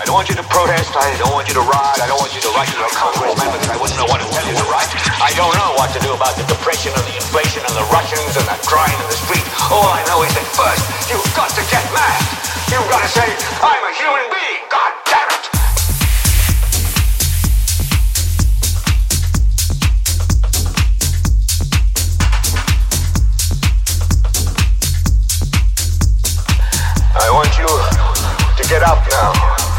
I don't want you to protest. I don't want you to riot. I don't want you to write to your congressman because I wouldn't know what to tell you to write. I don't know what to do about the depression and the inflation and the Russians and that crying in the street. All I know is that first, you've got to get mad. You've got to say, I'm a human being. God damn it. I want you to get up now.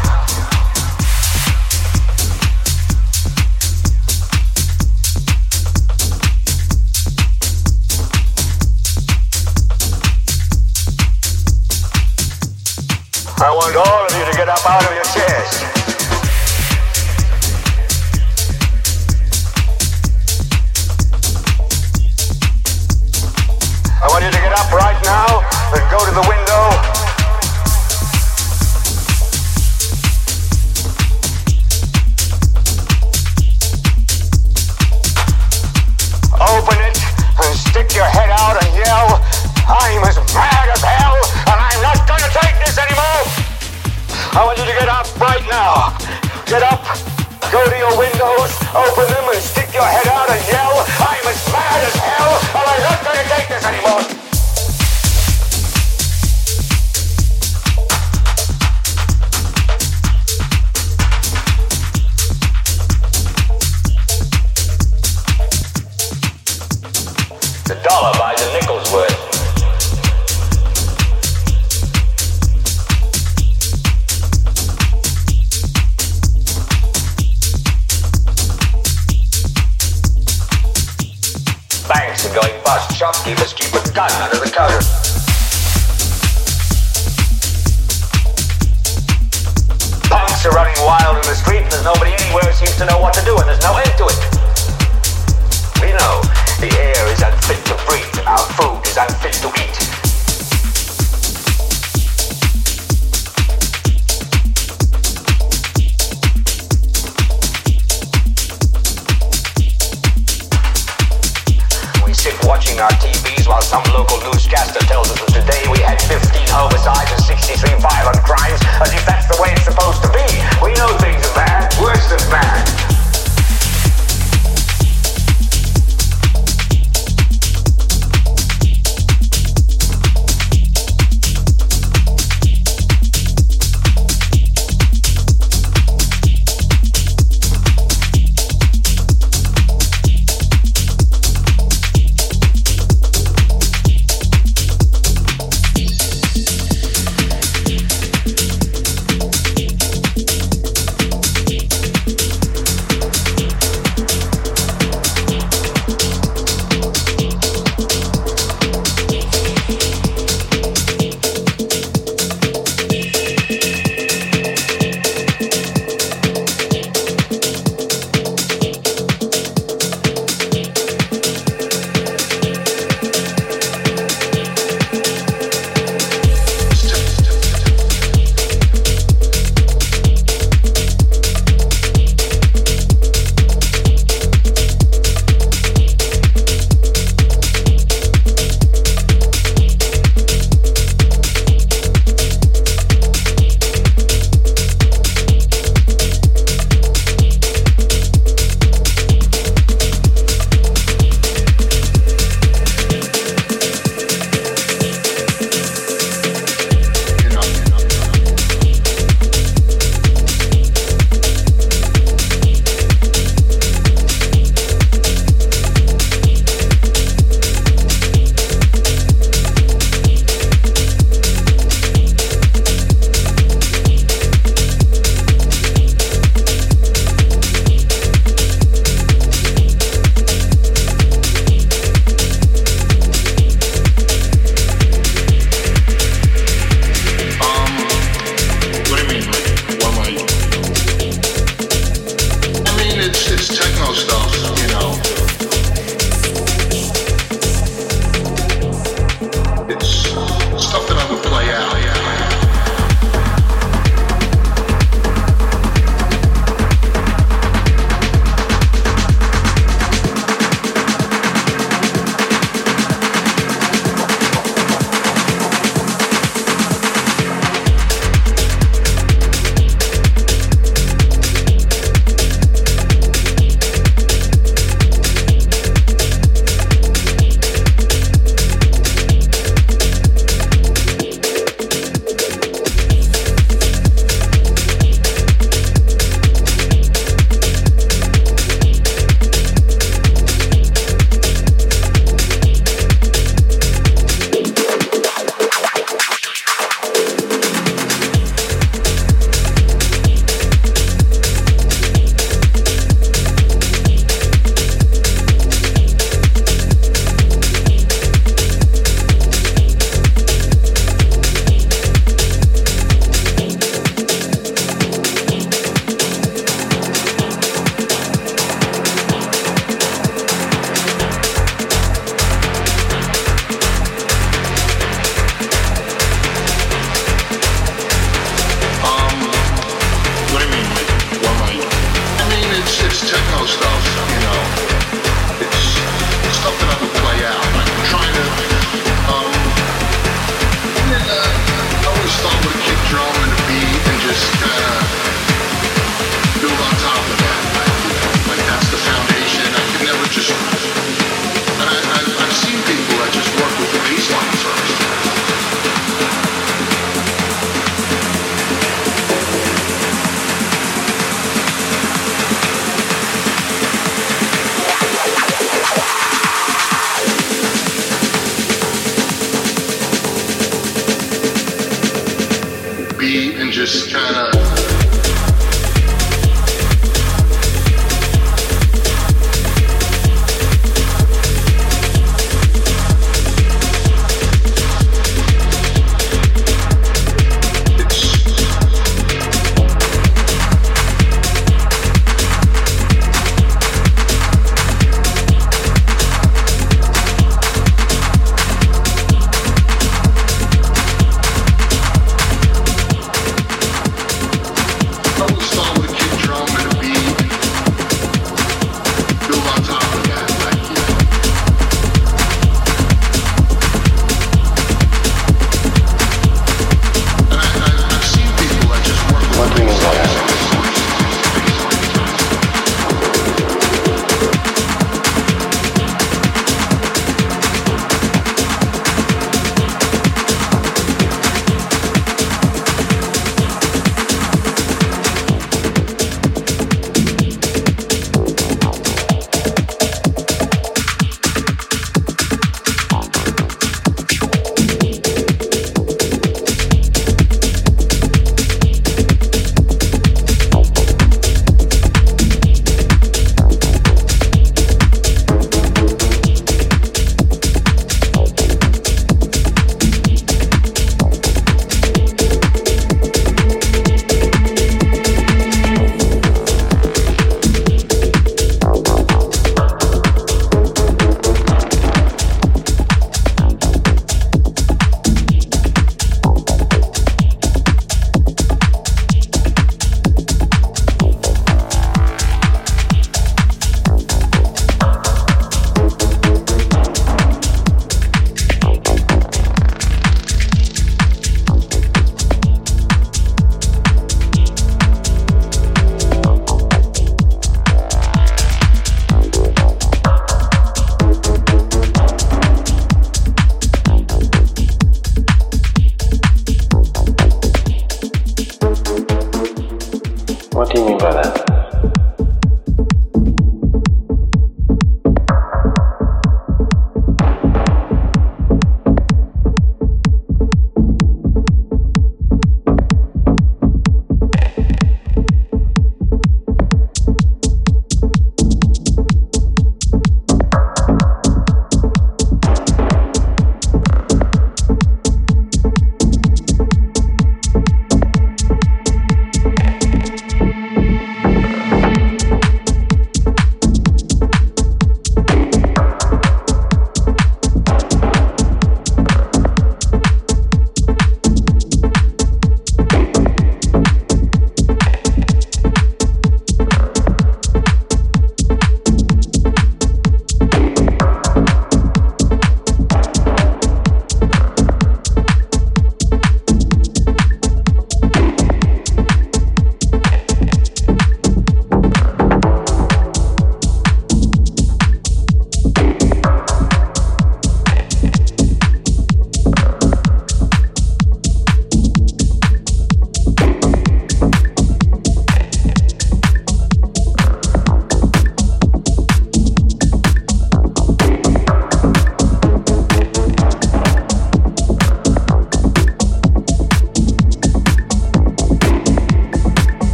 I want all of you to get up out of your chairs. I want you to get up right now and go to the window. Open it and stick your head out and yell, I'm as mad as hell and I'm not gonna take this anymore. I want you to get up right now. Get up, go to your windows, open them and stick your head out and yell, I'm as mad as hell and I'm not gonna take this anymore. The dollar buys a nickel's worth. Going bust. Shopkeepers keep a gun under the counter. Punks are running wild in the street. There's nobody anywhere who seems to know what to do, and there's no end to it. We know the air is unfit to breathe, and our food is unfit to eat. Our TVs while some local newscaster tells us that today we had 15 homicides and 63 violent crimes, as if that's the way it's supposed to be. We know things are bad, worse than bad.